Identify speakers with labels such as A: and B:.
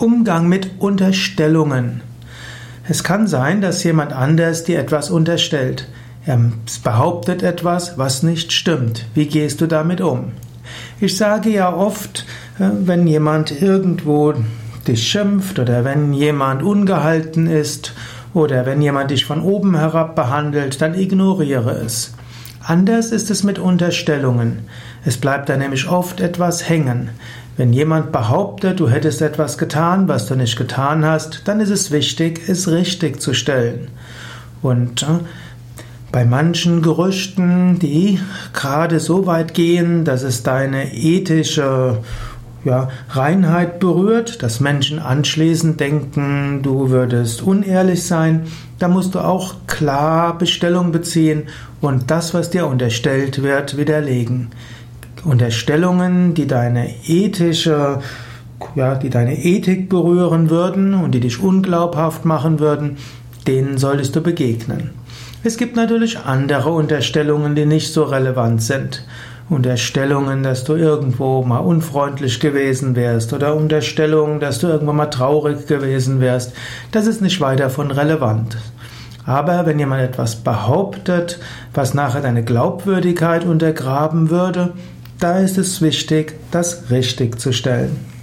A: Umgang mit Unterstellungen. Es kann sein, dass jemand anders dir etwas unterstellt. Er behauptet etwas, was nicht stimmt. Wie gehst du damit um? Ich sage ja oft, äh, wenn jemand irgendwo dich schimpft oder wenn jemand ungehalten ist oder wenn jemand dich von oben herab behandelt, dann ignoriere es. Anders ist es mit Unterstellungen. Es bleibt da nämlich oft etwas hängen. Wenn jemand behauptet, du hättest etwas getan, was du nicht getan hast, dann ist es wichtig, es richtig zu stellen. Und äh, bei manchen Gerüchten, die gerade so weit gehen, dass es deine ethische ja, Reinheit berührt, dass Menschen anschließend denken, du würdest unehrlich sein, da musst du auch klar Bestellung beziehen und das, was dir unterstellt wird, widerlegen. Unterstellungen, die deine ethische, ja, die deine Ethik berühren würden und die dich unglaubhaft machen würden, denen solltest du begegnen. Es gibt natürlich andere Unterstellungen, die nicht so relevant sind. Unterstellungen, dass du irgendwo mal unfreundlich gewesen wärst oder Unterstellungen, dass du irgendwann mal traurig gewesen wärst. Das ist nicht weiter von relevant. Aber wenn jemand etwas behauptet, was nachher deine Glaubwürdigkeit untergraben würde, da ist es wichtig, das richtig zu stellen.